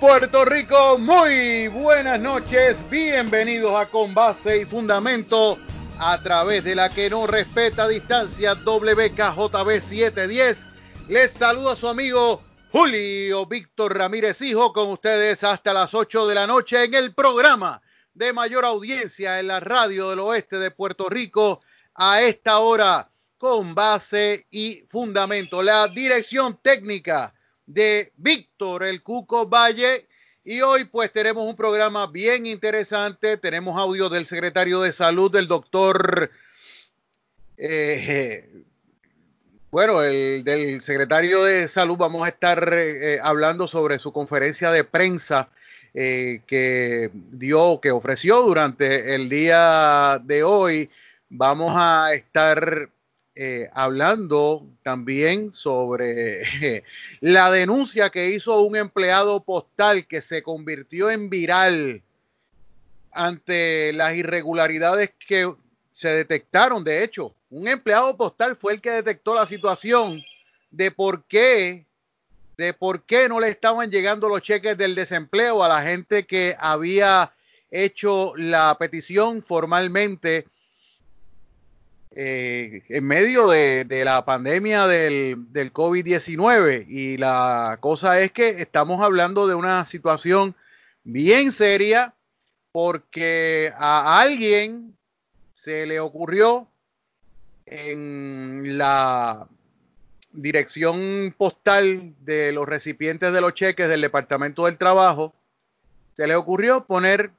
Puerto Rico, muy buenas noches, bienvenidos a Con Base y Fundamento a través de la que no respeta distancia WKJB 710. Les saludo a su amigo Julio Víctor Ramírez Hijo con ustedes hasta las 8 de la noche en el programa de mayor audiencia en la radio del oeste de Puerto Rico a esta hora con base y fundamento. La dirección técnica de Víctor el Cuco Valle. Y hoy pues tenemos un programa bien interesante. Tenemos audio del secretario de salud, del doctor, eh, bueno, el del secretario de salud. Vamos a estar eh, hablando sobre su conferencia de prensa eh, que dio, que ofreció durante el día de hoy. Vamos a estar eh, hablando también sobre la denuncia que hizo un empleado postal que se convirtió en viral ante las irregularidades que se detectaron. De hecho, un empleado postal fue el que detectó la situación de por qué, de por qué no le estaban llegando los cheques del desempleo a la gente que había hecho la petición formalmente eh, en medio de, la pandemia del, del COVID-19 y la cosa es que estamos hablando de una situación bien seria porque a alguien se le ocurrió en la dirección postal de los recipientes de los cheques del Departamento del Trabajo, se le ocurrió poner,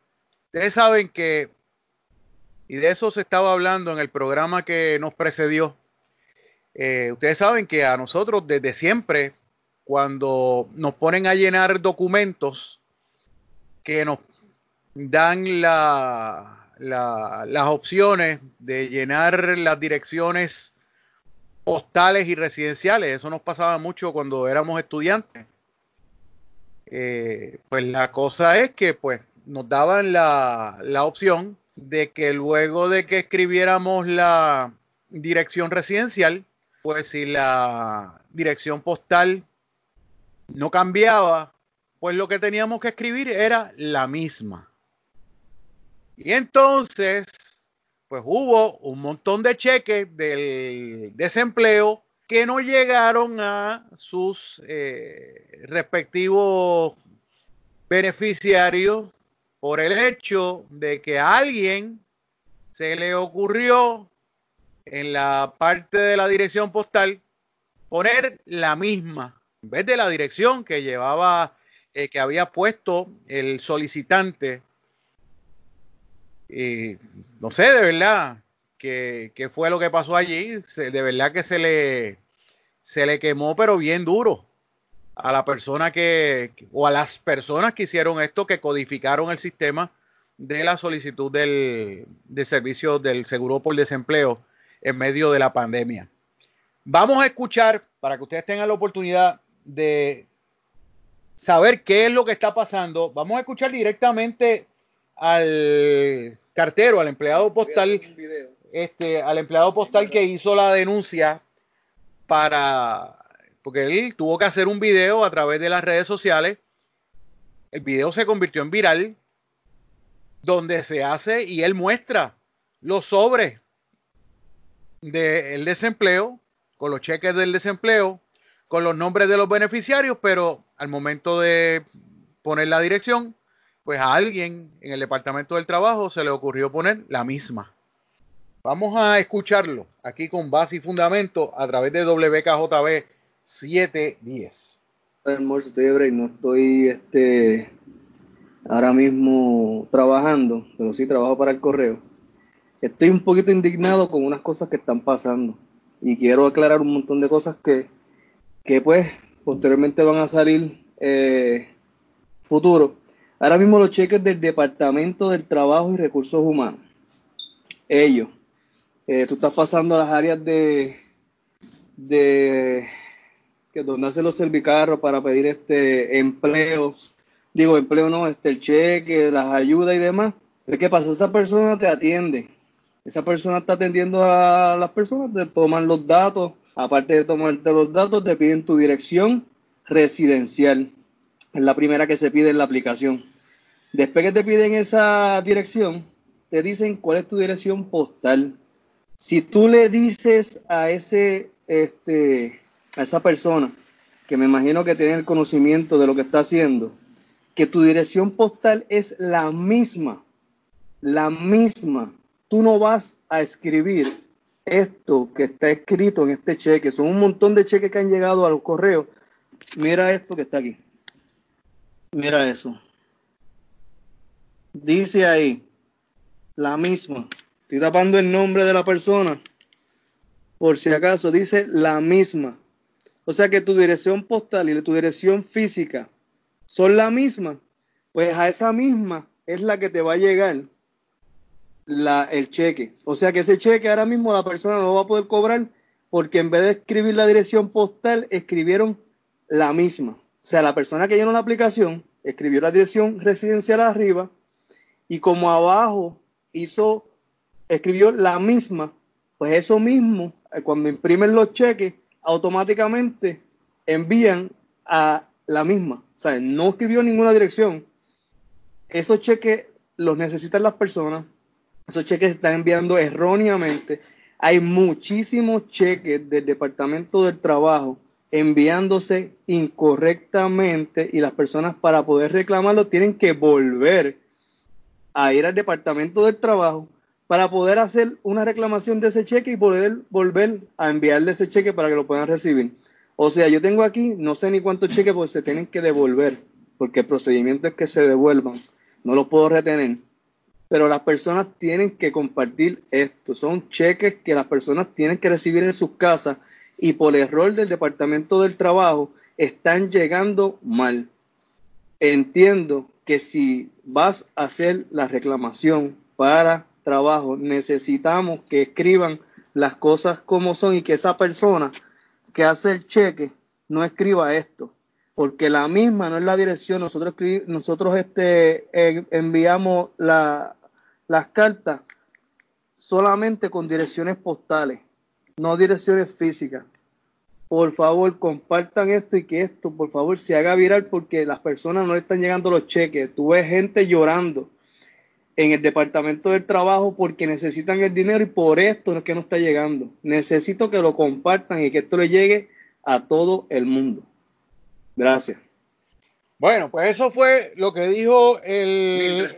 ustedes saben que y de eso se estaba hablando en el programa que nos precedió. Eh, ustedes saben que a nosotros desde siempre, cuando nos ponen a llenar documentos que nos dan la, las opciones de llenar las direcciones postales y residenciales, eso nos pasaba mucho cuando éramos estudiantes. Eh, pues la cosa es que pues nos daban la, la opción de que luego de que escribiéramos la dirección residencial, pues si la dirección postal no cambiaba, pues lo que teníamos que escribir era la misma. Y entonces, pues hubo un montón de cheques del desempleo que no llegaron a sus eh, respectivos beneficiarios por el hecho de que a alguien se le ocurrió en la parte de la dirección postal poner la misma, en vez de la dirección que llevaba, eh, que había puesto el solicitante. Y no sé, de verdad, qué fue lo que pasó allí. de verdad que se le, se le quemó, pero bien duro a la persona que, o a las personas que hicieron esto, que codificaron el sistema de la solicitud del, servicio del seguro por desempleo en medio de la pandemia. Vamos a escuchar, para que ustedes tengan la oportunidad de saber qué es lo que está pasando, vamos a escuchar directamente al cartero, al empleado postal, este, al empleado postal que hizo la denuncia para porque él tuvo que hacer un video a través de las redes sociales. El video se convirtió en viral, donde se hace y él muestra los sobres del desempleo, con los cheques del desempleo, con los nombres de los beneficiarios, pero al momento de poner la dirección, pues a alguien en el Departamento del Trabajo se le ocurrió poner la misma. Vamos a escucharlo aquí con base y fundamento a través de WKJB 710. Almuerzo, estoy de break, no estoy este, ahora mismo trabajando, pero sí trabajo para el correo. Estoy un poquito indignado con unas cosas que están pasando y quiero aclarar un montón de cosas que, que pues posteriormente van a salir eh, futuro. Ahora mismo los cheques del Departamento del Trabajo y Recursos Humanos. Ellos. Eh, tú estás pasando a las áreas de, de que donde hacen los servicarros para pedir este empleos, digo empleo no, este el cheque, las ayudas y demás. ¿Qué pasa? Esa persona te atiende. Esa persona está atendiendo a las personas, te toman los datos, aparte de tomarte los datos, te piden tu dirección residencial. Es la primera que se pide en la aplicación. Después que te piden esa dirección, te dicen cuál es tu dirección postal. Si tú le dices a ese, este, a esa persona, que me imagino que tiene el conocimiento de lo que está haciendo, que tu dirección postal es la misma, la misma. Tú no vas a escribir esto que está escrito en este cheque. Son un montón de cheques que han llegado a los correos. Mira esto que está aquí. Mira eso. Dice ahí, la misma. Estoy tapando el nombre de la persona. Por si acaso, dice la misma. O sea que tu dirección postal y tu dirección física son la misma. Pues a esa misma es la que te va a llegar el cheque. O sea que ese cheque ahora mismo la persona no va a poder cobrar porque en vez de escribir la dirección postal, escribieron la misma. O sea, la persona que llenó la aplicación escribió la dirección residencial arriba y como abajo hizo, escribió la misma, pues eso mismo, eh, cuando imprimen los cheques, automáticamente envían a la misma. O sea, no escribió ninguna dirección. Esos cheques los necesitan las personas esos cheques se están enviando erróneamente. Hay muchísimos cheques del Departamento del Trabajo enviándose incorrectamente y las personas para poder reclamarlo tienen que volver a ir al Departamento del Trabajo para poder hacer una reclamación de ese cheque y poder volver a enviarle ese cheque para que lo puedan recibir. O sea, yo tengo aquí, no sé ni cuántos cheques, porque se tienen que devolver, porque el procedimiento es que se devuelvan, no los puedo retener pero las personas tienen que compartir esto. Son cheques que las personas tienen que recibir en sus casas y por error del Departamento del Trabajo están llegando mal. Entiendo que si vas a hacer la reclamación para trabajo, necesitamos que escriban las cosas como son y que esa persona que hace el cheque no escriba esto, porque la misma no es la dirección. Nosotros, nosotros este, enviamos la, las cartas solamente con direcciones postales, no direcciones físicas. Por favor, compartan esto y que esto, por favor, se haga viral porque las personas no están llegando los cheques. Tú ves gente llorando en el departamento del trabajo porque necesitan el dinero y por esto es que no está llegando. Necesito que lo compartan y que esto le llegue a todo el mundo. Gracias. Bueno, pues eso fue lo que dijo el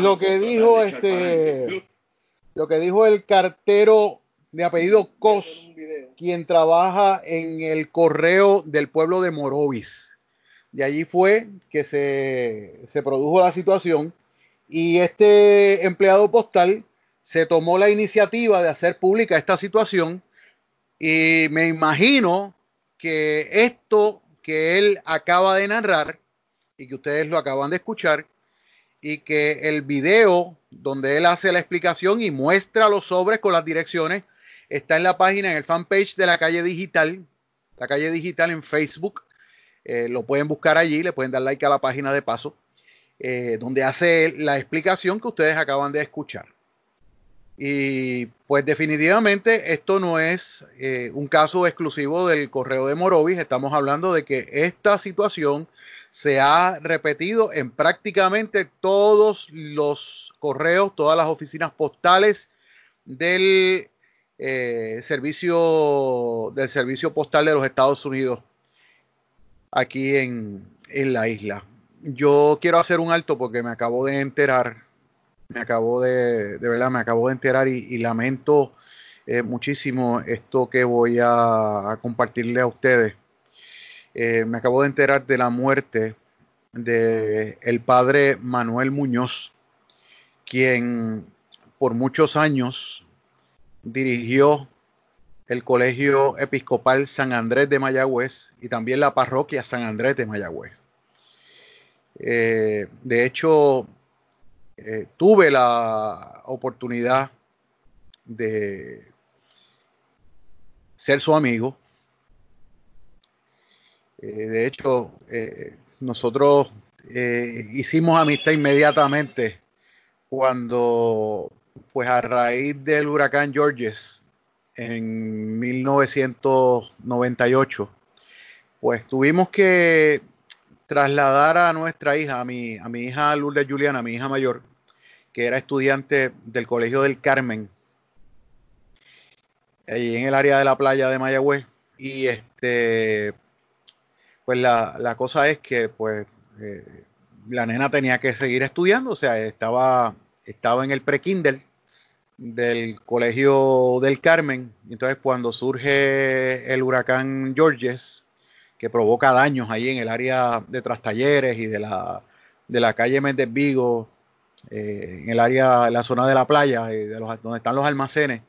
lo que dijo este lo que dijo el cartero de apellido Cos, quien trabaja en el correo del pueblo de Morovis. De allí fue que se, se produjo la situación y este empleado postal se tomó la iniciativa de hacer pública esta situación y me imagino que esto que él acaba de narrar y que ustedes lo acaban de escuchar y que el video donde él hace la explicación y muestra los sobres con las direcciones está en la página, en el fanpage de la calle digital, la calle digital en Facebook. Eh, lo pueden buscar allí, le pueden dar like a la página de paso, eh, donde hace la explicación que ustedes acaban de escuchar. Y pues definitivamente esto no es eh, un caso exclusivo del correo de Morovis, estamos hablando de que esta situación se ha repetido en prácticamente todos los correos, todas las oficinas postales del eh, servicio del servicio postal de los Estados Unidos aquí en, la isla. Yo quiero hacer un alto porque me acabo de enterar, me acabo de, de verdad, me acabo de enterar y, lamento eh, muchísimo esto que voy a compartirle a ustedes. Eh, me acabo de enterar de la muerte de el padre Manuel Muñoz, quien por muchos años dirigió el Colegio Episcopal San Andrés de Mayagüez y también la parroquia San Andrés de Mayagüez. Eh, de hecho, eh, tuve la oportunidad de ser su amigo. Eh, de hecho, nosotros hicimos amistad inmediatamente cuando, pues a raíz del huracán Georges en 1998, pues tuvimos que trasladar a nuestra hija, a mi, a mi hija Lourdes Juliana, mi hija mayor, que era estudiante del Colegio del Carmen, ahí en el área de la playa de Mayagüez. Y este, pues la, la cosa es que pues eh, la nena tenía que seguir estudiando, o sea, estaba, estaba en el pre-Kindle del Colegio del Carmen. Entonces, cuando surge el huracán Georges, que provoca daños ahí en el área de Trastalleres y de la, de la calle Méndez Vigo, eh, en el área, en la zona de la playa, eh, de los, donde están los almacenes,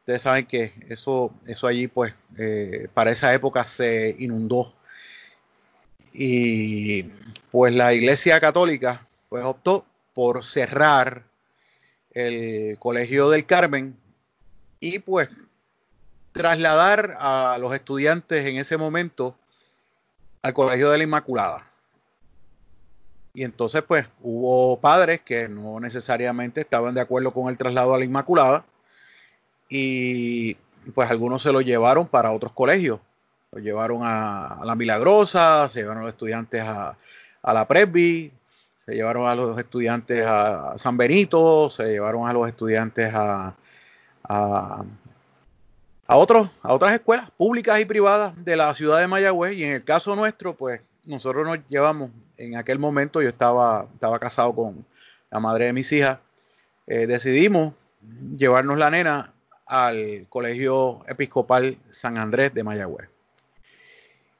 ustedes saben que eso, eso allí, pues, eh, para esa época se inundó. Y pues la Iglesia Católica, pues, optó por cerrar el Colegio del Carmen y pues trasladar a los estudiantes en ese momento al Colegio de la Inmaculada. Y entonces pues hubo padres que no necesariamente estaban de acuerdo con el traslado a la Inmaculada y pues algunos se lo llevaron para otros colegios. Lo llevaron a, la Milagrosa, se llevaron a los estudiantes a, a la Presby, se llevaron a los estudiantes a San Benito, se llevaron a los estudiantes a, a, otros, a otras escuelas públicas y privadas de la ciudad de Mayagüez. Y en el caso nuestro, pues nosotros nos llevamos, en aquel momento yo estaba, estaba casado con la madre de mis hijas, eh, decidimos llevarnos la nena al Colegio Episcopal San Andrés de Mayagüez.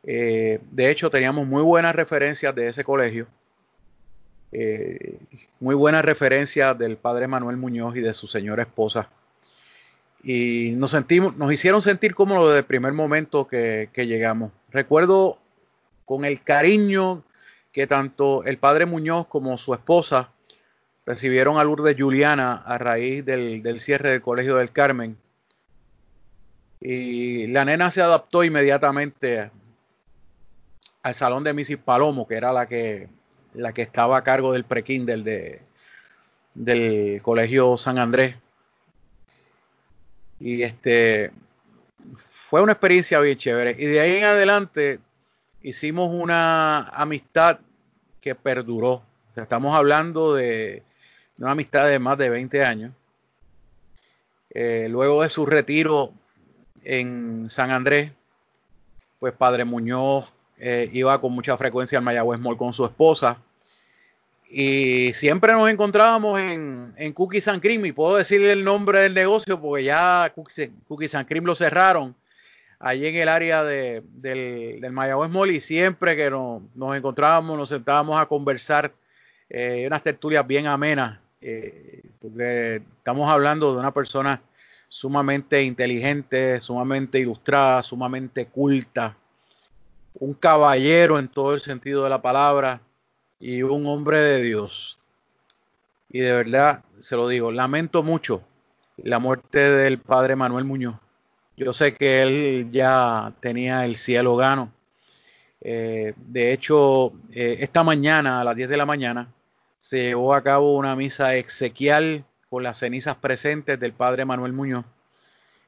Eh, de hecho, teníamos muy buenas referencias de ese colegio. Eh, muy buena referencia del padre Manuel Muñoz y de su señora esposa. Y nos sentimos, nos hicieron sentir como desde el primer momento que, llegamos. Recuerdo con el cariño que tanto el padre Muñoz como su esposa recibieron a Lourdes Juliana a raíz del, del, cierre del Colegio del Carmen. Y la nena se adaptó inmediatamente al salón de Mrs. Palomo, que era la que la que estaba a cargo del pre-Kindle de, del Colegio San Andrés. Y este fue una experiencia bien chévere. Y de ahí en adelante hicimos una amistad que perduró. estamos hablando de una amistad de más de 20 años. Eh, luego de su retiro en San Andrés, pues Padre Muñoz eh, iba con mucha frecuencia al Mayagüez Mall con su esposa. Y siempre nos encontrábamos en, en Cookies and Cream. Y puedo decirle el nombre del negocio porque ya Cookies, and Cream lo cerraron allí en el área de, del, del, Mayagüez Mall. Y siempre que nos, encontrábamos, nos sentábamos a conversar. Eh, unas tertulias bien amenas. Eh, porque estamos hablando de una persona sumamente inteligente, sumamente ilustrada, sumamente culta un caballero en todo el sentido de la palabra y un hombre de Dios. Y de verdad, se lo digo, lamento mucho la muerte del padre Manuel Muñoz. Yo sé que él ya tenía el cielo gano. Eh, de hecho, eh, esta mañana, a las 10 de la mañana, se llevó a cabo una misa exequial con las cenizas presentes del padre Manuel Muñoz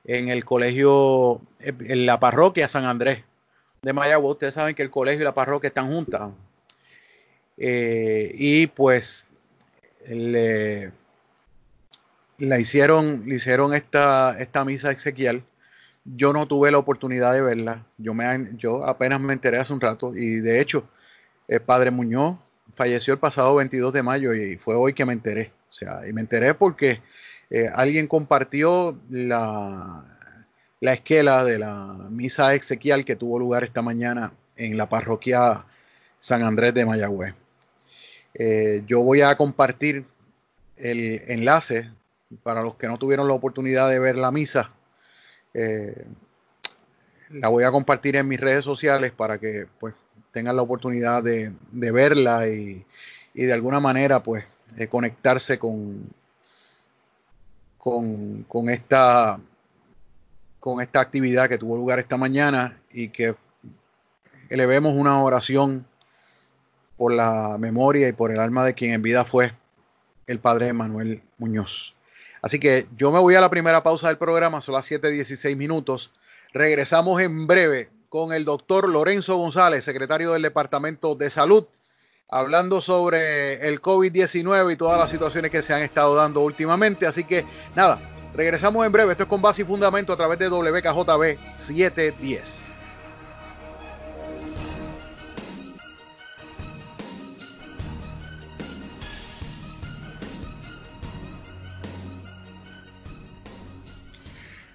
en el colegio, en la parroquia San Andrés, de Mayagüez, ustedes saben que el colegio y la parroquia están juntas. Eh, y pues le, la hicieron, le hicieron esta, esta misa exequial. Yo no tuve la oportunidad de verla. Yo, me, yo apenas me enteré hace un rato. Y de hecho, el padre Muñoz falleció el pasado 22 de mayo y fue hoy que me enteré. O sea, y me enteré porque eh, alguien compartió la, la esquela de la misa exequial que tuvo lugar esta mañana en la parroquia San Andrés de Mayagüez. Eh, yo voy a compartir el enlace para los que no tuvieron la oportunidad de ver la misa. Eh, la voy a compartir en mis redes sociales para que pues tengan la oportunidad de, verla y, de alguna manera pues eh, conectarse con, con, con esta con esta actividad que tuvo lugar esta mañana y que elevemos una oración por la memoria y por el alma de quien en vida fue el padre Manuel Muñoz. Así que yo me voy a la primera pausa del programa, son las 7:16 minutos. Regresamos en breve con el doctor Lorenzo González, secretario del Departamento de Salud, hablando sobre el COVID-19 y todas las situaciones que se han estado dando últimamente. Así que nada, regresamos en breve. Esto es con base y fundamento a través de WKJB 710.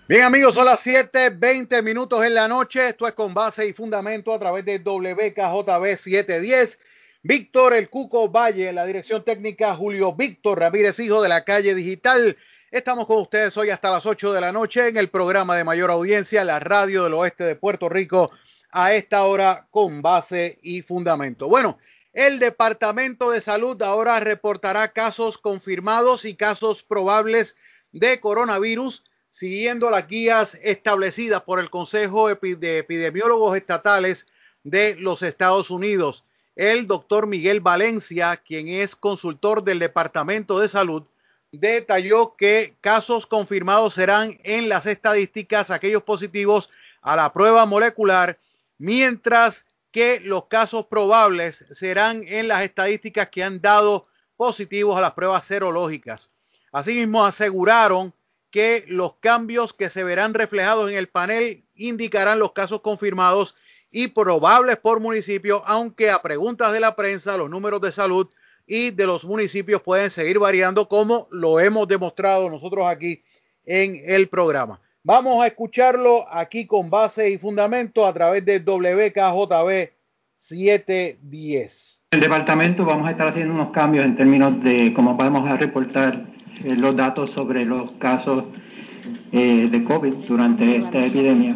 Bien amigos, son las 7.20 minutos en la noche. Esto es con base y fundamento a través de WKJB 710. Víctor El Cuco Valle, la dirección técnica Julio Víctor Ramírez, hijo de la calle digital. Estamos con ustedes hoy hasta las 8 de la noche en el programa de mayor audiencia, la radio del oeste de Puerto Rico, a esta hora con base y fundamento. Bueno, el Departamento de Salud ahora reportará casos confirmados y casos probables de coronavirus siguiendo las guías establecidas por el Consejo de Epidemiólogos Estatales de los Estados Unidos. El doctor Miguel Valencia, quien es consultor del Departamento de Salud, detalló que casos confirmados serán en las estadísticas aquellos positivos a la prueba molecular, mientras que los casos probables serán en las estadísticas que han dado positivos a las pruebas serológicas. Asimismo, aseguraron que los cambios que se verán reflejados en el panel indicarán los casos confirmados y probables por municipio, aunque a preguntas de la prensa los números de salud y de los municipios pueden seguir variando como lo hemos demostrado nosotros aquí en el programa. Vamos a escucharlo aquí con base y fundamento a través de WKJB 710. En el departamento vamos a estar haciendo unos cambios en términos de cómo podemos reportar eh, los datos sobre los casos eh, de COVID durante esta epidemia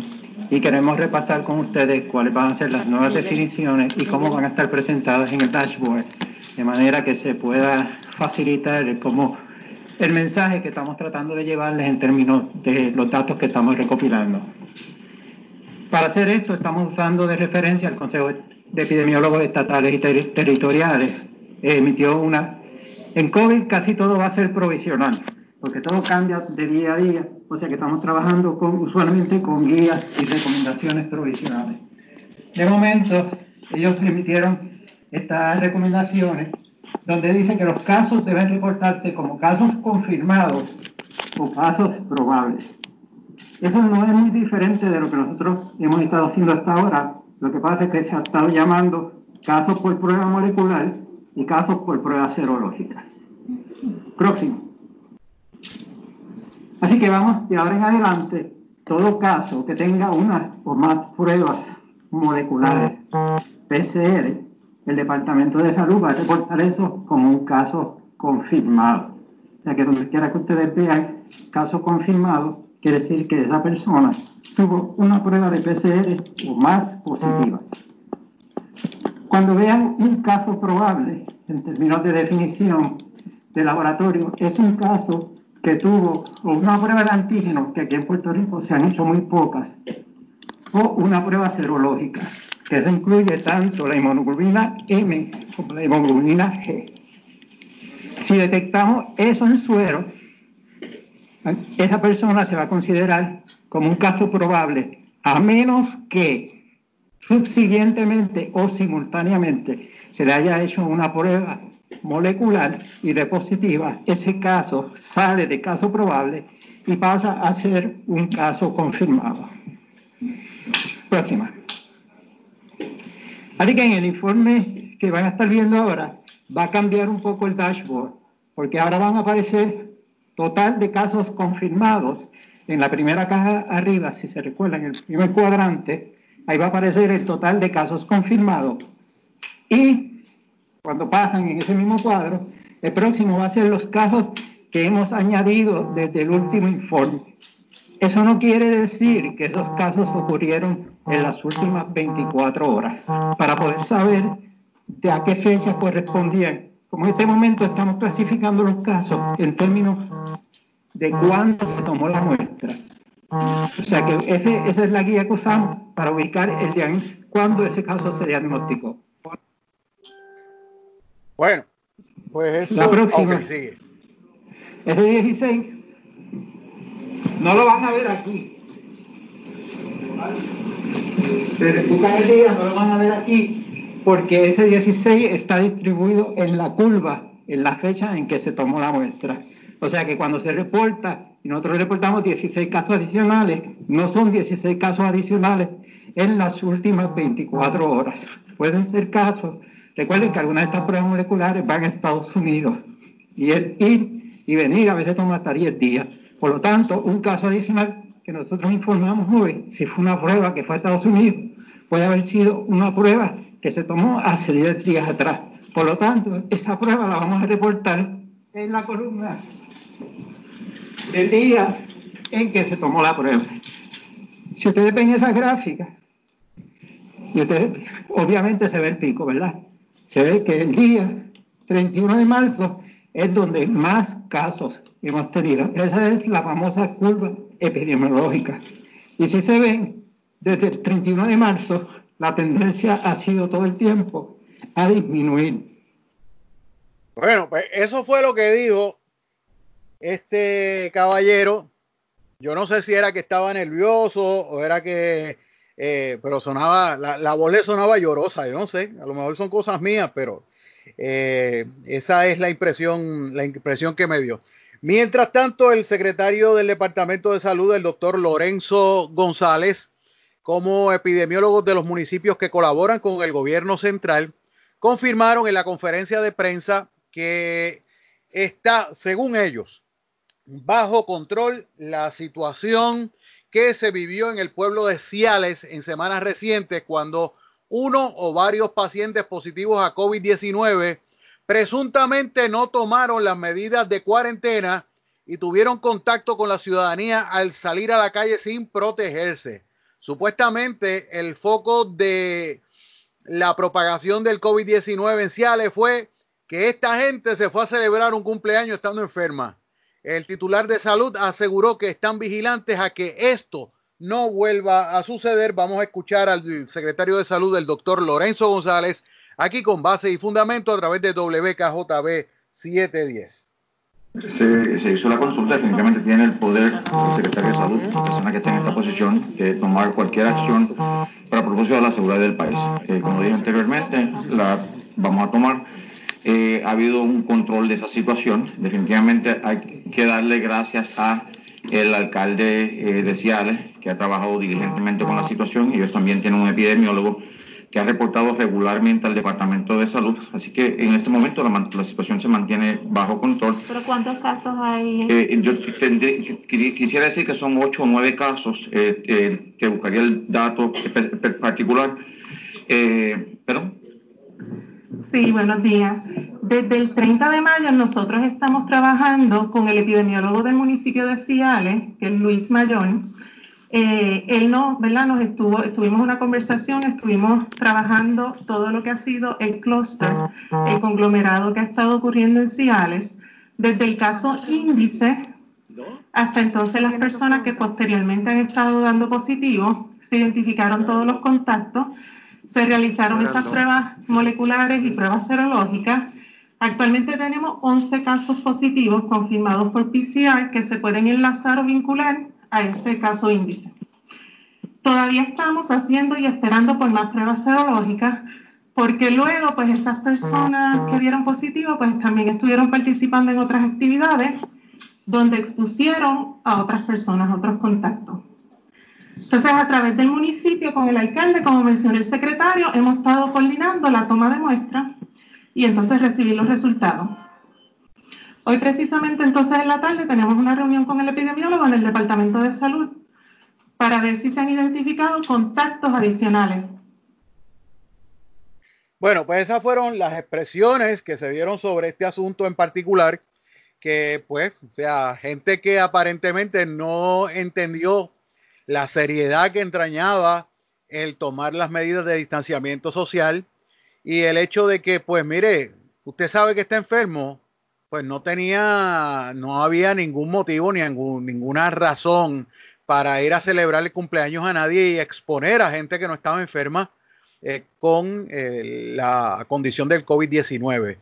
y queremos repasar con ustedes cuáles van a ser las nuevas definiciones y cómo van a estar presentadas en el dashboard, de manera que se pueda facilitar como el mensaje que estamos tratando de llevarles en términos de los datos que estamos recopilando. Para hacer esto estamos usando de referencia al Consejo de Epidemiólogos Estatales y Territoriales. emitió una en COVID casi todo va a ser provisional, porque todo cambia de día a día, o sea que estamos trabajando usualmente con guías y recomendaciones provisionales. De momento, ellos emitieron estas recomendaciones donde dice que los casos deben reportarse como casos confirmados o casos probables. Eso no es muy diferente de lo que nosotros hemos estado haciendo hasta ahora. Lo que pasa es que se ha estado llamando casos por prueba molecular y casos por prueba serológica. Próximo. Así que vamos de ahora en adelante, todo caso que tenga una o más pruebas moleculares PCR, el Departamento de Salud va a reportar eso como un caso confirmado. O sea que donde quiera que ustedes vean caso confirmado, quiere decir que esa persona tuvo una prueba de PCR o más positivas. Cuando vean un caso probable, en términos de definición de laboratorio, es un caso que tuvo una prueba de antígenos, que aquí en Puerto Rico se han hecho muy pocas, o una prueba serológica, que eso incluye tanto la inmunoglobulina M como la inmunoglobulina G. Si detectamos eso en suero, esa persona se va a considerar como un caso probable, a menos que subsiguientemente o simultáneamente se le haya hecho una prueba molecular y de positiva, ese caso sale de caso probable y pasa a ser un caso confirmado. Próxima. Así que en el informe que van a estar viendo ahora va a cambiar un poco el dashboard, porque ahora van a aparecer total de casos confirmados en la primera caja arriba, si se recuerdan, en el primer cuadrante, ahí va a aparecer el total de casos confirmados. Y cuando pasan en ese mismo cuadro, el próximo va a ser los casos que hemos añadido desde el último informe. Eso no quiere decir que esos casos ocurrieron en las últimas 24 horas, para poder saber de a qué fecha correspondían. Como en este momento estamos clasificando los casos en términos de cuándo se tomó la muestra. O sea que ese, esa es la guía que usamos para ubicar el día cuando ese caso se diagnosticó. Bueno, pues eso. La próxima. sigue. Ese 16 no lo van a ver aquí. buscan el día, no lo van a ver aquí, porque ese 16 está distribuido en la curva, en la fecha en que se tomó la muestra. O sea que cuando se reporta, y nosotros reportamos 16 casos adicionales, no son 16 casos adicionales en las últimas 24 horas. Pueden ser casos, recuerden que algunas de estas pruebas moleculares van a Estados Unidos y el ir y venir a veces toma hasta 10 días. Por lo tanto, un caso adicional que nosotros informamos hoy, si fue una prueba que fue a Estados Unidos, puede haber sido una prueba que se tomó hace 10 días atrás. Por lo tanto, esa prueba la vamos a reportar en la columna del día en que se tomó la prueba. Si ustedes ven esa gráfica, y ustedes, obviamente se ve el pico, ¿verdad? Se ve que el día 31 de marzo es donde más casos hemos tenido. Esa es la famosa curva epidemiológica. Y si se ven, desde el 31 de marzo, la tendencia ha sido todo el tiempo a disminuir. Bueno, pues eso fue lo que dijo este caballero. Yo no sé si era que estaba nervioso o era que, eh, pero sonaba, la, la, voz le sonaba llorosa, yo no sé, a lo mejor son cosas mías, pero eh, esa es la impresión, la impresión que me dio. Mientras tanto, el secretario del Departamento de Salud, el doctor Lorenzo González, como epidemiólogos de los municipios que colaboran con el gobierno central, confirmaron en la conferencia de prensa que está, según ellos, bajo control la situación que se vivió en el pueblo de Ciales en semanas recientes cuando uno o varios pacientes positivos a COVID-19 presuntamente no tomaron las medidas de cuarentena y tuvieron contacto con la ciudadanía al salir a la calle sin protegerse. Supuestamente el foco de la propagación del COVID-19 en Ciales fue que esta gente se fue a celebrar un cumpleaños estando enferma. El titular de salud aseguró que están vigilantes a que esto no vuelva a suceder. Vamos a escuchar al secretario de salud, el doctor Lorenzo González, aquí con base y fundamento a través de WKJB 710. Se, se, hizo la consulta, definitivamente tiene el poder el secretario de salud, la persona que está en esta posición, de tomar cualquier acción para propósito de la seguridad del país. Eh, como dije anteriormente, la vamos a tomar. Eh, ha habido un control de esa situación. Definitivamente hay que darle gracias a el alcalde eh, de Ciales, que ha trabajado diligentemente con la situación. Ellos también tienen un epidemiólogo que ha reportado regularmente al Departamento de Salud. Así que en este momento la, la situación se mantiene bajo control. ¿Pero cuántos casos hay? Eh, yo tendré, quisiera decir que son ocho o nueve casos, eh, eh, que buscaría el dato particular. Eh, ¿Perdón? Sí, buenos días. Desde el 30 de mayo nosotros estamos trabajando con el epidemiólogo del municipio de Ciales, que es Luis Mayón, eh, él no, ¿verdad? Nos estuvo, estuvimos en una conversación, estuvimos trabajando todo lo que ha sido el clúster, el conglomerado que ha estado ocurriendo en Ciales, desde el caso índice hasta entonces las personas que posteriormente han estado dando positivo, se identificaron todos los contactos, se realizaron esas pruebas moleculares y pruebas serológicas. Actualmente tenemos 11 casos positivos confirmados por PCR que se pueden enlazar o vincular a ese caso índice. Todavía estamos haciendo y esperando por más pruebas serológicas, porque luego, pues esas personas que dieron positivo, pues también estuvieron participando en otras actividades donde expusieron a otras personas, otros contactos. Entonces, a través del municipio, con el alcalde, como mencionó el secretario, hemos estado coordinando la toma de muestras y entonces recibir los resultados. Hoy precisamente entonces en la tarde tenemos una reunión con el epidemiólogo en el Departamento de Salud para ver si se han identificado contactos adicionales. Bueno, pues esas fueron las expresiones que se dieron sobre este asunto en particular, que pues, o sea, gente que aparentemente no entendió la seriedad que entrañaba el tomar las medidas de distanciamiento social y el hecho de que, pues mire, usted sabe que está enfermo, pues no tenía, no había ningún motivo ni ninguna razón para ir a celebrar el cumpleaños a nadie y exponer a gente que no estaba enferma eh, con eh, la condición del COVID-19.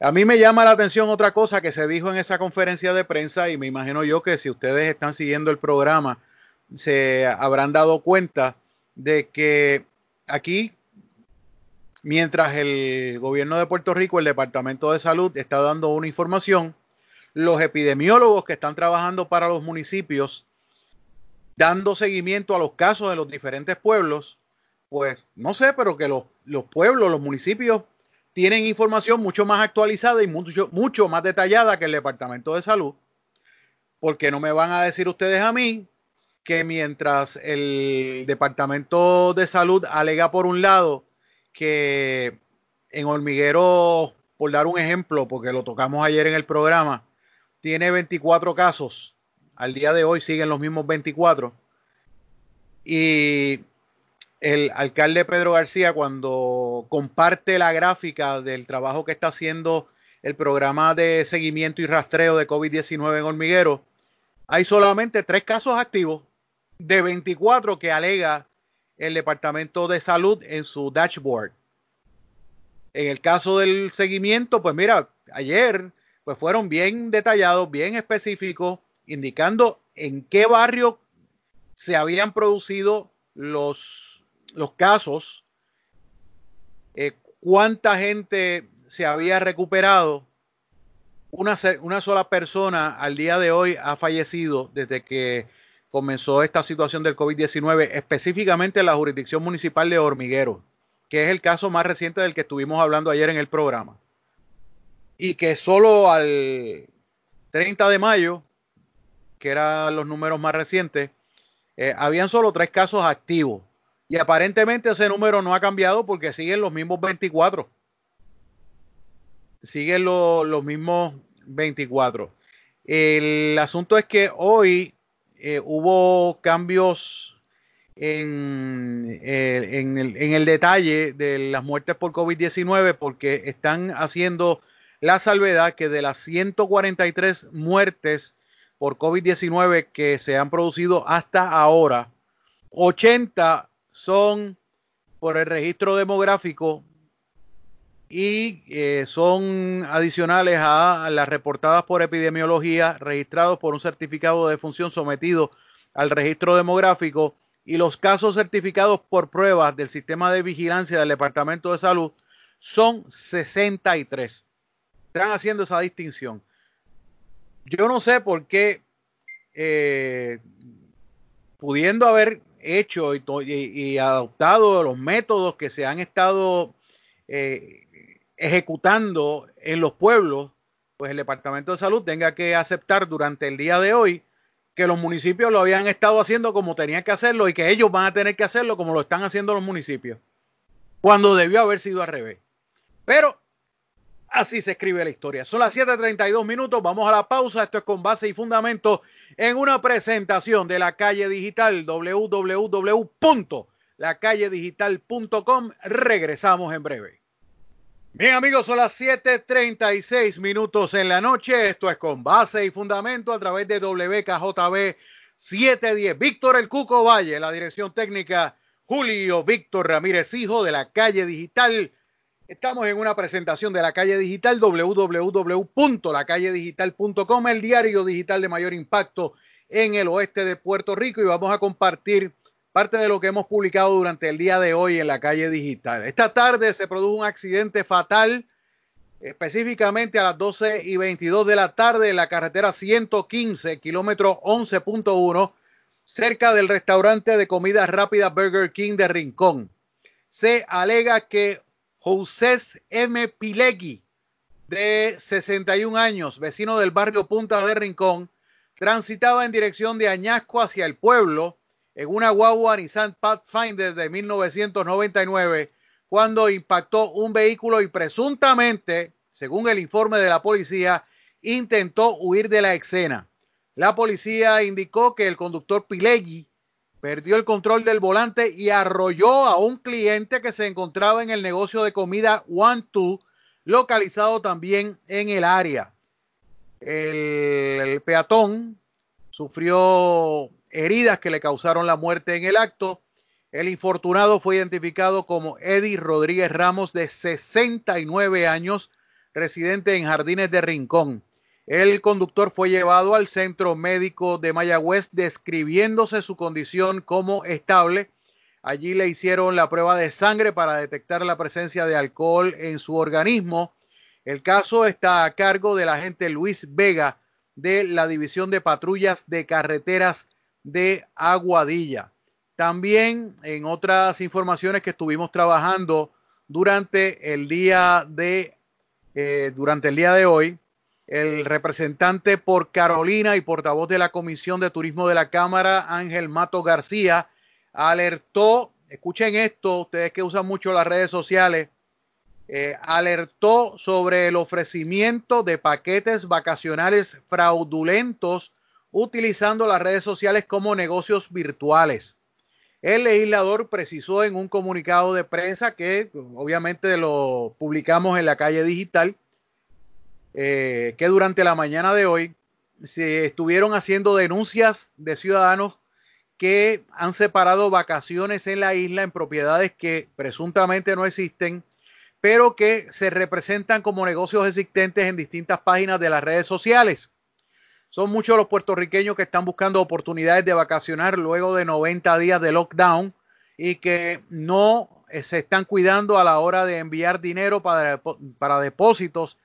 A mí me llama la atención otra cosa que se dijo en esa conferencia de prensa y me imagino yo que si ustedes están siguiendo el programa se habrán dado cuenta de que aquí, mientras el gobierno de Puerto Rico, el Departamento de Salud, está dando una información, los epidemiólogos que están trabajando para los municipios, dando seguimiento a los casos de los diferentes pueblos, pues no sé, pero que los, los pueblos, los municipios tienen información mucho más actualizada y mucho, mucho más detallada que el Departamento de Salud, porque no me van a decir ustedes a mí que mientras el Departamento de Salud alega por un lado que en Hormiguero, por dar un ejemplo, porque lo tocamos ayer en el programa, tiene 24 casos, al día de hoy siguen los mismos 24, y el alcalde Pedro García cuando comparte la gráfica del trabajo que está haciendo el programa de seguimiento y rastreo de COVID-19 en Hormiguero, hay solamente tres casos activos de 24 que alega el Departamento de Salud en su dashboard. En el caso del seguimiento, pues mira, ayer pues fueron bien detallados, bien específicos, indicando en qué barrio se habían producido los los casos, eh, cuánta gente se había recuperado. Una, una sola persona al día de hoy ha fallecido desde que comenzó esta situación del COVID-19, específicamente en la jurisdicción municipal de Hormiguero, que es el caso más reciente del que estuvimos hablando ayer en el programa. Y que solo al 30 de mayo, que eran los números más recientes, eh, habían solo tres casos activos. Y aparentemente ese número no ha cambiado porque siguen los mismos 24. Siguen los mismos 24. El asunto es que hoy eh, hubo cambios en, eh, en, el, en, el, detalle de las muertes por COVID-19 porque están haciendo la salvedad que de las 143 muertes por COVID-19 que se han producido hasta ahora, 80 son por el registro demográfico y eh, son adicionales a, las reportadas por epidemiología, registrados por un certificado de función sometido al registro demográfico y los casos certificados por pruebas del sistema de vigilancia del Departamento de Salud son 63. Están haciendo esa distinción. Yo no sé por qué, eh, pudiendo haber hecho y, adoptado los métodos que se han estado eh, ejecutando en los pueblos, pues el Departamento de Salud tenga que aceptar durante el día de hoy que los municipios lo habían estado haciendo como tenían que hacerlo y que ellos van a tener que hacerlo como lo están haciendo los municipios, cuando debió haber sido al revés. Pero Así se escribe la historia. Son las 7:32 minutos. Vamos a la pausa. Esto es con base y fundamento en una presentación de la calle digital www.lacalledigital.com. Regresamos en breve. Bien amigos, son las 7:36 minutos en la noche. Esto es con base y fundamento a través de WKJB 710. Víctor El Cuco Valle, la dirección técnica Julio Víctor Ramírez, hijo de la calle digital Estamos en una presentación de la calle digital www.lacalledigital.com, el diario digital de mayor impacto en el oeste de Puerto Rico y vamos a compartir parte de lo que hemos publicado durante el día de hoy en la calle digital. Esta tarde se produjo un accidente fatal, específicamente a las 12 y 22 de la tarde en la carretera 115, kilómetro 11.1, cerca del restaurante de comida rápida Burger King de Rincón. Se alega que José M. Pilegui, de 61 años, vecino del barrio Punta de Rincón, transitaba en dirección de Añasco hacia el pueblo en una guagua Nissan Pathfinder de 1999 cuando impactó un vehículo y presuntamente, según el informe de la policía, intentó huir de la escena. La policía indicó que el conductor Pilegui perdió el control del volante y arrolló a un cliente que se encontraba en el negocio de comida One Two, localizado también en el área. El, peatón sufrió heridas que le causaron la muerte en el acto. El infortunado fue identificado como Eddie Rodríguez Ramos, de 69 años, residente en Jardines de Rincón. El conductor fue llevado al centro médico de Mayagüez describiéndose su condición como estable. Allí le hicieron la prueba de sangre para detectar la presencia de alcohol en su organismo. El caso está a cargo del agente Luis Vega de la División de Patrullas de Carreteras de Aguadilla. También en otras informaciones que estuvimos trabajando durante el día de eh, durante el día de hoy, el representante por Carolina y portavoz de la Comisión de Turismo de la Cámara, Ángel Mato García, alertó, escuchen esto, ustedes que usan mucho las redes sociales, eh, alertó sobre el ofrecimiento de paquetes vacacionales fraudulentos utilizando las redes sociales como negocios virtuales. El legislador precisó en un comunicado de prensa que obviamente lo publicamos en la calle digital, eh, que durante la mañana de hoy se estuvieron haciendo denuncias de ciudadanos que han separado vacaciones en la isla en propiedades que presuntamente no existen, pero que se representan como negocios existentes en distintas páginas de las redes sociales. Son muchos los puertorriqueños que están buscando oportunidades de vacacionar luego de 90 días de lockdown y que no eh, se están cuidando a la hora de enviar dinero para, para depósitos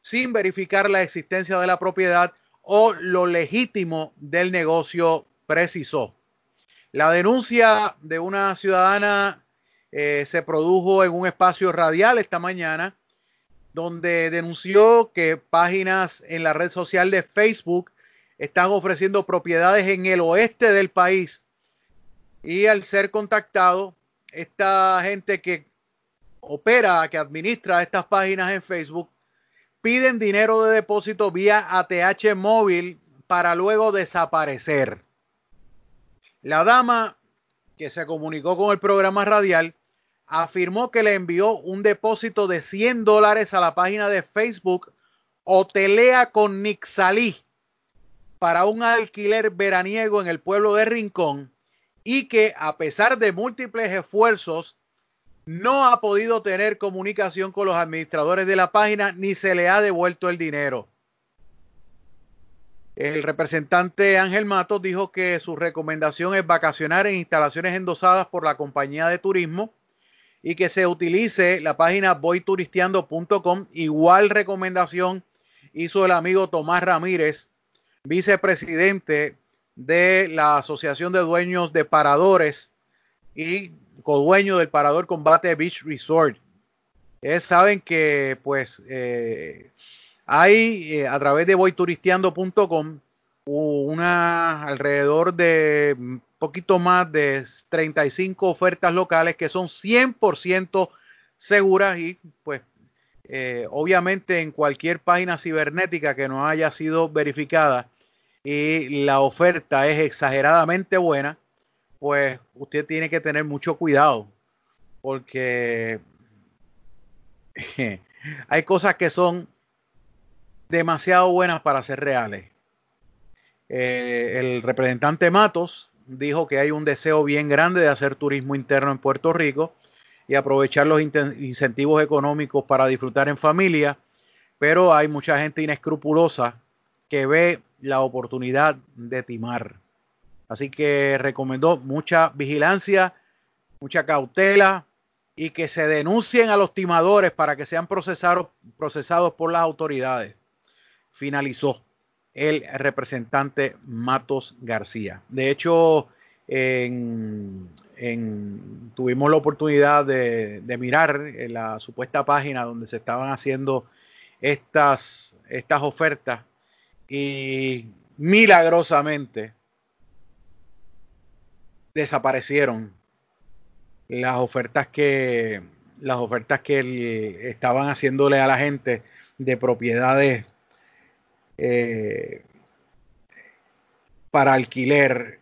sin verificar la existencia de la propiedad o lo legítimo del negocio precisó. La denuncia de una ciudadana eh, se produjo en un espacio radial esta mañana, donde denunció que páginas en la red social de Facebook están ofreciendo propiedades en el oeste del país. Y al ser contactado, esta gente que opera, que administra estas páginas en Facebook, piden dinero de depósito vía ATH móvil para luego desaparecer. La dama que se comunicó con el programa radial afirmó que le envió un depósito de 100 dólares a la página de Facebook Hotelea con Nixalí para un alquiler veraniego en el pueblo de Rincón y que a pesar de múltiples esfuerzos no ha podido tener comunicación con los administradores de la página ni se le ha devuelto el dinero. El representante Ángel Matos dijo que su recomendación es vacacionar en instalaciones endosadas por la compañía de turismo y que se utilice la página voyturisteando.com. Igual recomendación hizo el amigo Tomás Ramírez vicepresidente de la Asociación de Dueños de Paradores y co-dueño del Parador Combate Beach Resort. Ustedes saben que pues eh, hay eh, a través de voyturisteando.com una alrededor de poquito más de 35 ofertas locales que son 100% seguras y pues eh, obviamente en cualquier página cibernética que no haya sido verificada y la oferta es exageradamente buena, pues usted tiene que tener mucho cuidado porque hay cosas que son demasiado buenas para ser reales. Eh, el representante Matos dijo que hay un deseo bien grande de hacer turismo interno en Puerto Rico y aprovechar los incentivos económicos para disfrutar en familia, pero hay mucha gente inescrupulosa que ve la oportunidad de timar. Así que recomendó mucha vigilancia, mucha cautela y que se denuncien a los timadores para que sean procesados, procesados por las autoridades. Finalizó el representante Matos García. De hecho, tuvimos la oportunidad de, de, mirar en la supuesta página donde se estaban haciendo estas, estas ofertas y milagrosamente desaparecieron las ofertas que las ofertas que estaban haciéndole a la gente de propiedades eh, para alquiler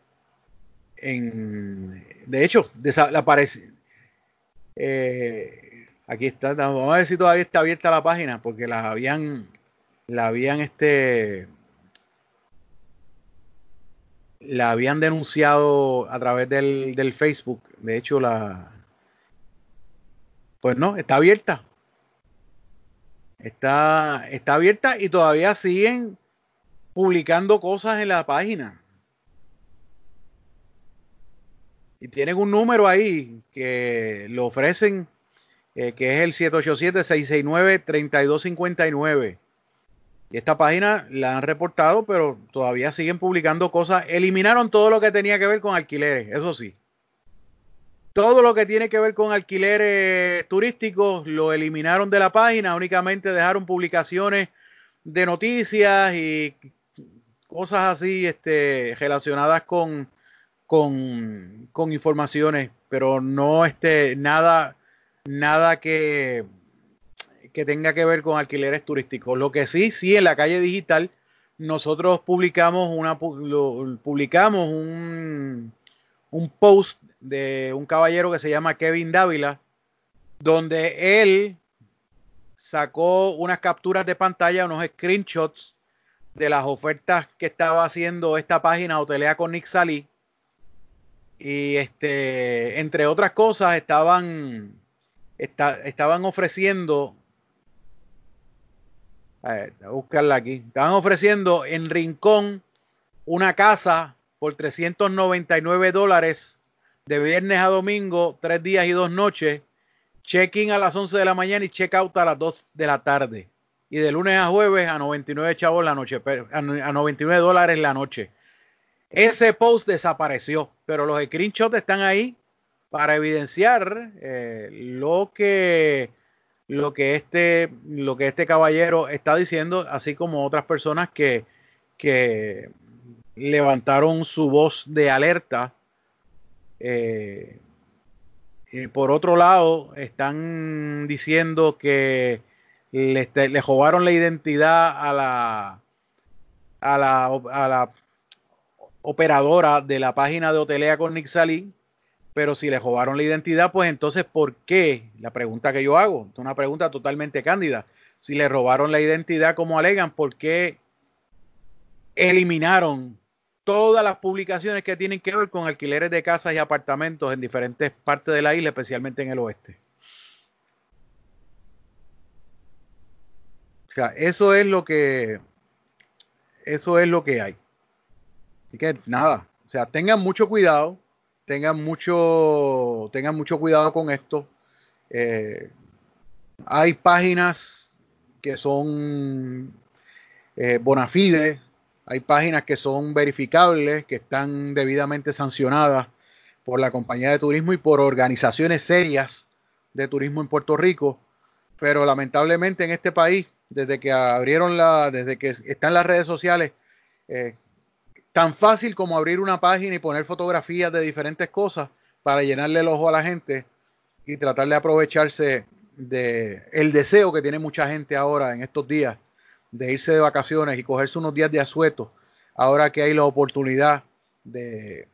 en de hecho desaparece eh, aquí está vamos a ver si todavía está abierta la página porque las habían la habían este la habían denunciado a través del, del Facebook. De hecho, la pues no, está abierta. Está, está abierta y todavía siguen publicando cosas en la página. y tienen un número ahí que lo ofrecen, eh, que es el 787-669-3259. Y esta página la han reportado, pero todavía siguen publicando cosas. Eliminaron todo lo que tenía que ver con alquileres, eso sí. Todo lo que tiene que ver con alquileres turísticos lo eliminaron de la página, únicamente dejaron publicaciones de noticias y cosas así este, relacionadas con, con, con informaciones, pero no este, nada, nada que, que tenga que ver con alquileres turísticos. Lo que sí, sí, en la calle digital, nosotros publicamos una publicamos un, un post de un caballero que se llama Kevin Dávila, donde él sacó unas capturas de pantalla, unos screenshots de las ofertas que estaba haciendo esta página Hotelea con Nick Salí. Y este, entre otras cosas, estaban, estaban ofreciendo a ver, buscarla aquí. Estaban ofreciendo en Rincón una casa por 399 dólares de viernes a domingo, tres días y dos noches. Check-in a las 11 de la mañana y check-out a las 2 de la tarde. Y de lunes a jueves a 99 chavos la noche, a 99 dólares la noche. Ese post desapareció, pero los screenshots están ahí para evidenciar eh, lo que lo que este, lo que este caballero está diciendo, así como otras personas que, que levantaron su voz de alerta. Eh, y por otro lado, están diciendo que le, le robaron la identidad a la, a la, a la operadora de la página de Hotelea con Nick Salí, pero si le robaron la identidad, pues entonces, ¿por qué? La pregunta que yo hago, es una pregunta totalmente cándida. Si le robaron la identidad como alegan, ¿por qué eliminaron todas las publicaciones que tienen que ver con alquileres de casas y apartamentos en diferentes partes de la isla, especialmente en el oeste? O sea, eso es lo que eso es lo que hay. Así que nada, o sea, tengan mucho cuidado tengan mucho, tengan mucho cuidado con esto. Eh, hay páginas que son eh, bona fide, hay páginas que son verificables, que están debidamente sancionadas por la compañía de turismo y por organizaciones serias de turismo en Puerto Rico, pero lamentablemente en este país, desde que abrieron la, desde que están las redes sociales, eh, tan fácil como abrir una página y poner fotografías de diferentes cosas para llenarle el ojo a la gente y tratar de aprovecharse de el deseo que tiene mucha gente ahora en estos días de irse de vacaciones y cogerse unos días de asueto, ahora que hay la oportunidad de,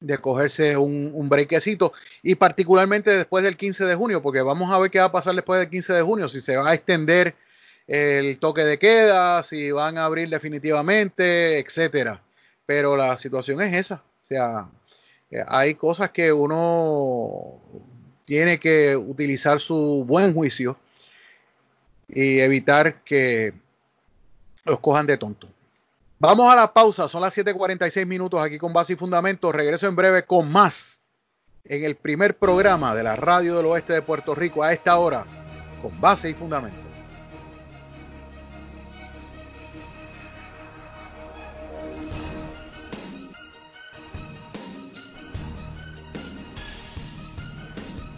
de cogerse un, un brequecito y particularmente después del 15 de junio, porque vamos a ver qué va a pasar después del 15 de junio, si se va a extender el toque de queda, si van a abrir definitivamente, etcétera pero la situación es esa. O sea, eh, hay cosas que uno tiene que utilizar su buen juicio y evitar que los cojan de tonto. Vamos a la pausa, son las 7:46 minutos aquí con base y fundamento. Regreso en breve con más en el primer programa de la radio del oeste de Puerto Rico a esta hora con base y fundamento.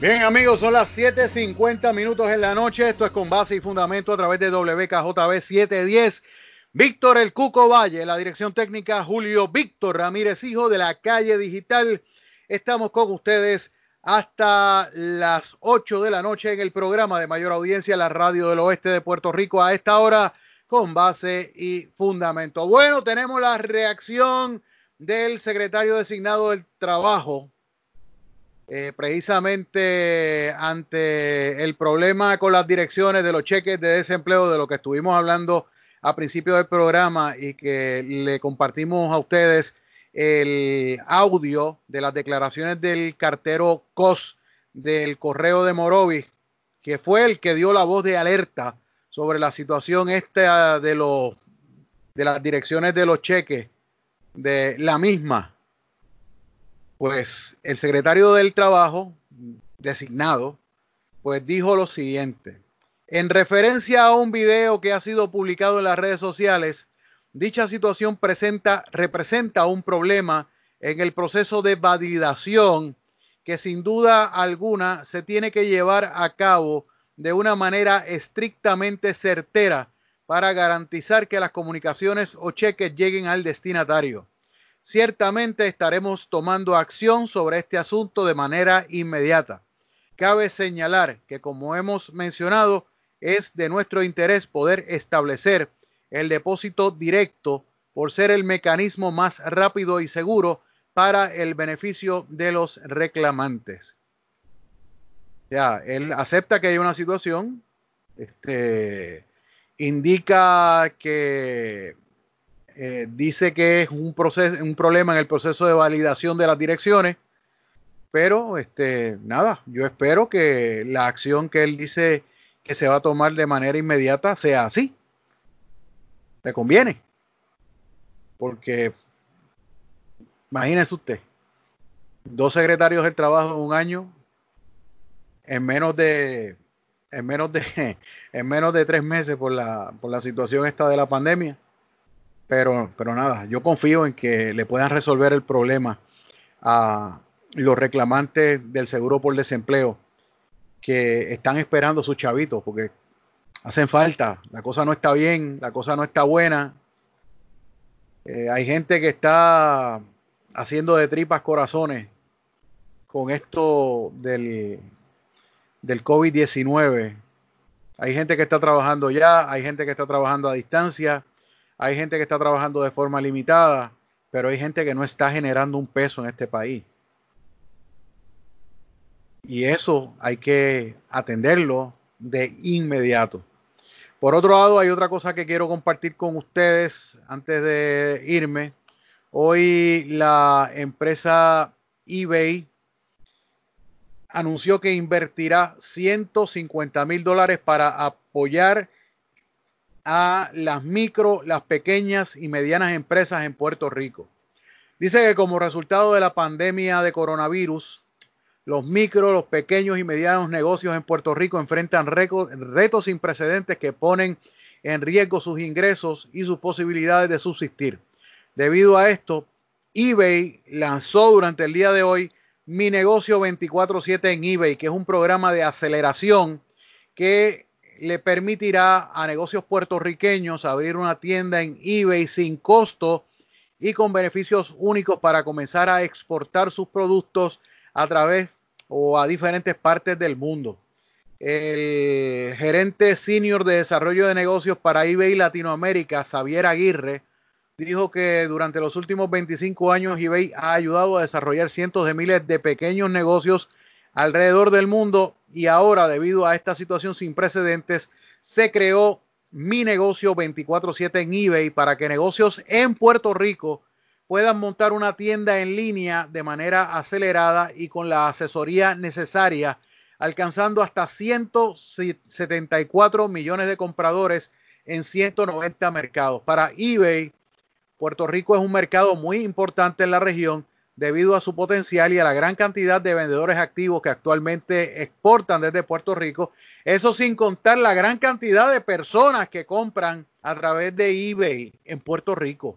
Bien amigos, son las 7.50 minutos en la noche. Esto es con base y fundamento a través de WKJB 710. Víctor El Cuco Valle, la dirección técnica Julio Víctor Ramírez, hijo de la calle digital. Estamos con ustedes hasta las 8 de la noche en el programa de mayor audiencia, la radio del oeste de Puerto Rico, a esta hora con base y fundamento. Bueno, tenemos la reacción del secretario designado del trabajo, eh, precisamente ante el problema con las direcciones de los cheques de desempleo de lo que estuvimos hablando a principio del programa y que le compartimos a ustedes el audio de las declaraciones del cartero COS del correo de Morovis, que fue el que dio la voz de alerta sobre la situación esta de los de las direcciones de los cheques de la misma pues el secretario del Trabajo designado, pues dijo lo siguiente. En referencia a un video que ha sido publicado en las redes sociales, dicha situación presenta, representa un problema en el proceso de validación que sin duda alguna se tiene que llevar a cabo de una manera estrictamente certera para garantizar que las comunicaciones o cheques lleguen al destinatario. Ciertamente estaremos tomando acción sobre este asunto de manera inmediata. Cabe señalar que, como hemos mencionado, es de nuestro interés poder establecer el depósito directo por ser el mecanismo más rápido y seguro para el beneficio de los reclamantes. Ya, él acepta que hay una situación, este, indica que eh, dice que es un, proceso, un problema en el proceso de validación de las direcciones, pero este, nada, yo espero que la acción que él dice que se va a tomar de manera inmediata sea así. Le conviene. Porque imagínese usted, dos secretarios del trabajo en un año, en menos de en menos de en menos de tres meses por la, por la situación esta de la pandemia. Pero, pero nada, yo confío en que le puedan resolver el problema a los reclamantes del seguro por desempleo que están esperando sus chavitos, porque hacen falta, la cosa no está bien, la cosa no está buena. Eh, hay gente que está haciendo de tripas corazones con esto del, del COVID-19. Hay gente que está trabajando ya, hay gente que está trabajando a distancia, hay gente que está trabajando de forma limitada, pero hay gente que no está generando un peso en este país. Y eso hay que atenderlo de inmediato. Por otro lado, hay otra cosa que quiero compartir con ustedes antes de irme. Hoy la empresa eBay anunció que invertirá 150 mil dólares para apoyar a las micro, las pequeñas y medianas empresas en Puerto Rico. Dice que como resultado de la pandemia de coronavirus, los micro, los pequeños y medianos negocios en Puerto Rico enfrentan retos sin precedentes que ponen en riesgo sus ingresos y sus posibilidades de subsistir. Debido a esto, eBay lanzó durante el día de hoy Mi Negocio 24/7 en eBay, que es un programa de aceleración que le permitirá a negocios puertorriqueños abrir una tienda en eBay sin costo y con beneficios únicos para comenzar a exportar sus productos a través o a diferentes partes del mundo. El gerente senior de desarrollo de negocios para eBay Latinoamérica, Xavier Aguirre, dijo que durante los últimos 25 años eBay ha ayudado a desarrollar cientos de miles de pequeños negocios alrededor del mundo y ahora debido a esta situación sin precedentes se creó mi negocio 24/7 en eBay para que negocios en Puerto Rico puedan montar una tienda en línea de manera acelerada y con la asesoría necesaria, alcanzando hasta 174 millones de compradores en 190 mercados. Para eBay, Puerto Rico es un mercado muy importante en la región debido a su potencial y a la gran cantidad de vendedores activos que actualmente exportan desde Puerto Rico. Eso sin contar la gran cantidad de personas que compran a través de eBay en Puerto Rico.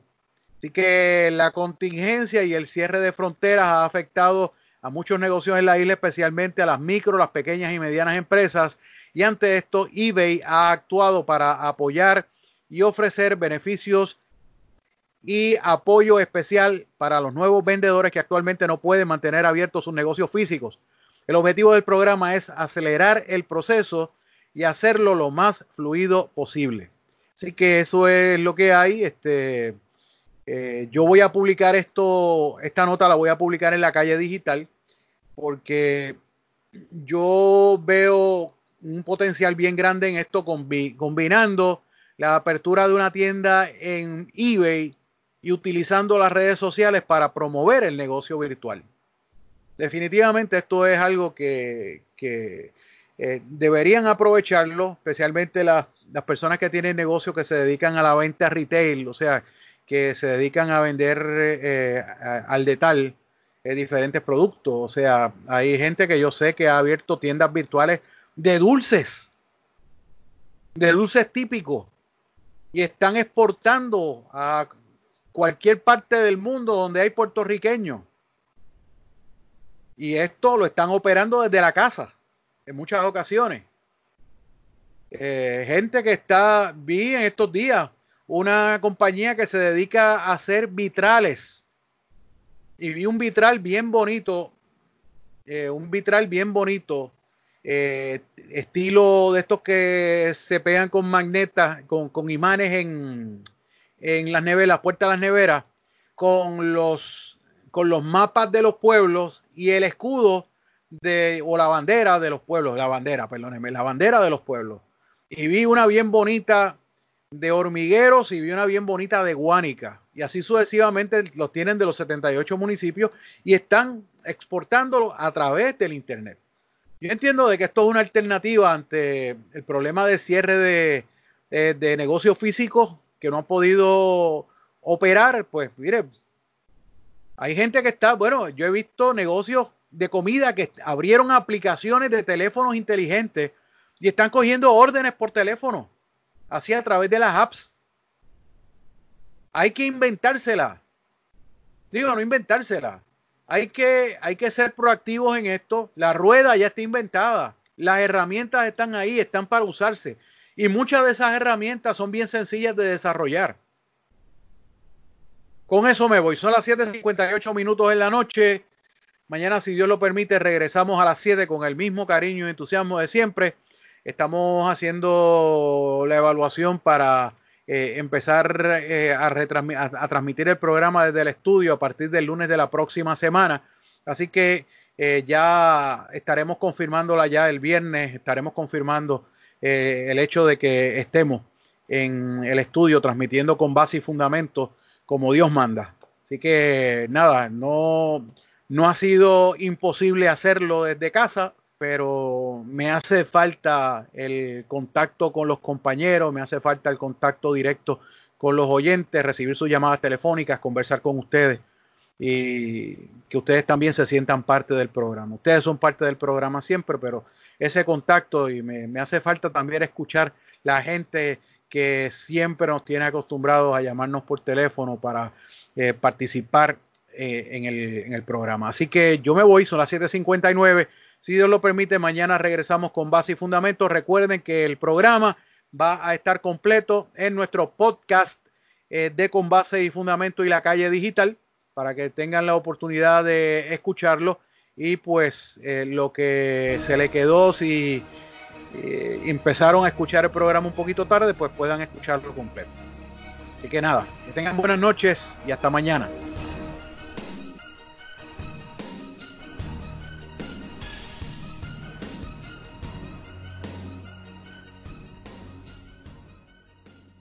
Así que la contingencia y el cierre de fronteras ha afectado a muchos negocios en la isla, especialmente a las micro, las pequeñas y medianas empresas. Y ante esto, eBay ha actuado para apoyar y ofrecer beneficios y apoyo especial para los nuevos vendedores que actualmente no pueden mantener abiertos sus negocios físicos. El objetivo del programa es acelerar el proceso y hacerlo lo más fluido posible. Así que eso es lo que hay. Este, eh, yo voy a publicar esto, esta nota la voy a publicar en la calle digital porque yo veo un potencial bien grande en esto combinando la apertura de una tienda en eBay y utilizando las redes sociales para promover el negocio virtual. Definitivamente esto es algo que, eh, deberían aprovecharlo, especialmente las, personas que tienen negocios que se dedican a la venta retail, o sea, que se dedican a vender eh, al detal. eh, diferentes productos. O sea, hay gente que yo sé que ha abierto tiendas virtuales de dulces, de dulces típicos, y están exportando a cualquier parte del mundo donde hay puertorriqueños. Y esto lo están operando desde la casa, en muchas ocasiones. Eh, gente que está, vi en estos días, una compañía que se dedica a hacer vitrales. Y vi un vitral bien bonito, eh, un vitral bien bonito, eh, estilo de estos que se pegan con magnetas, con, con imanes en, en las neveras, las puertas de las neveras, con los, con los mapas de los pueblos y el escudo de, o la bandera de los pueblos, la bandera, perdónenme, la bandera de los pueblos. Y vi una bien bonita de hormigueros y vi una bien bonita de guánica. Y así sucesivamente los tienen de los 78 municipios y están exportándolo a través del Internet. Yo entiendo de que esto es una alternativa ante el problema de cierre de, eh, de negocios físicos que no han podido operar. Pues mire, hay gente que está, bueno, yo he visto negocios de comida que abrieron aplicaciones de teléfonos inteligentes y están cogiendo órdenes por teléfono, así a través de las apps. Hay que inventársela. Digo, no inventársela. Hay que, hay que ser proactivos en esto. La rueda ya está inventada. Las herramientas están ahí, están para usarse. Y muchas de esas herramientas son bien sencillas de desarrollar. Con eso me voy. Son las 7.58 minutos en la noche. Mañana, si Dios lo permite, regresamos a las 7 con el mismo cariño y entusiasmo de siempre. Estamos haciendo la evaluación para eh, empezar eh, a, transmitir el programa desde el estudio a partir del lunes de la próxima semana. Así que eh, ya estaremos confirmándola ya el viernes, estaremos confirmando eh, el hecho de que estemos en el estudio transmitiendo con base y fundamento como Dios manda. Así que nada, no, no ha sido imposible hacerlo desde casa, pero me hace falta el contacto con los compañeros, me hace falta el contacto directo con los oyentes, recibir sus llamadas telefónicas, conversar con ustedes y que ustedes también se sientan parte del programa. Ustedes son parte del programa siempre, pero ese contacto y me, hace falta también escuchar la gente que siempre nos tiene acostumbrados a llamarnos por teléfono para eh, participar eh, en, el, programa. Así que yo me voy, son las 7.59. Si Dios lo permite, mañana regresamos con base y fundamentos. Recuerden que el programa va a estar completo en nuestro podcast eh, de Con Base y Fundamento y la calle digital para que tengan la oportunidad de escucharlo y pues eh, lo que se le quedó si eh, empezaron a escuchar el programa un poquito tarde pues puedan escucharlo completo. Así que nada que tengan buenas noches y hasta mañana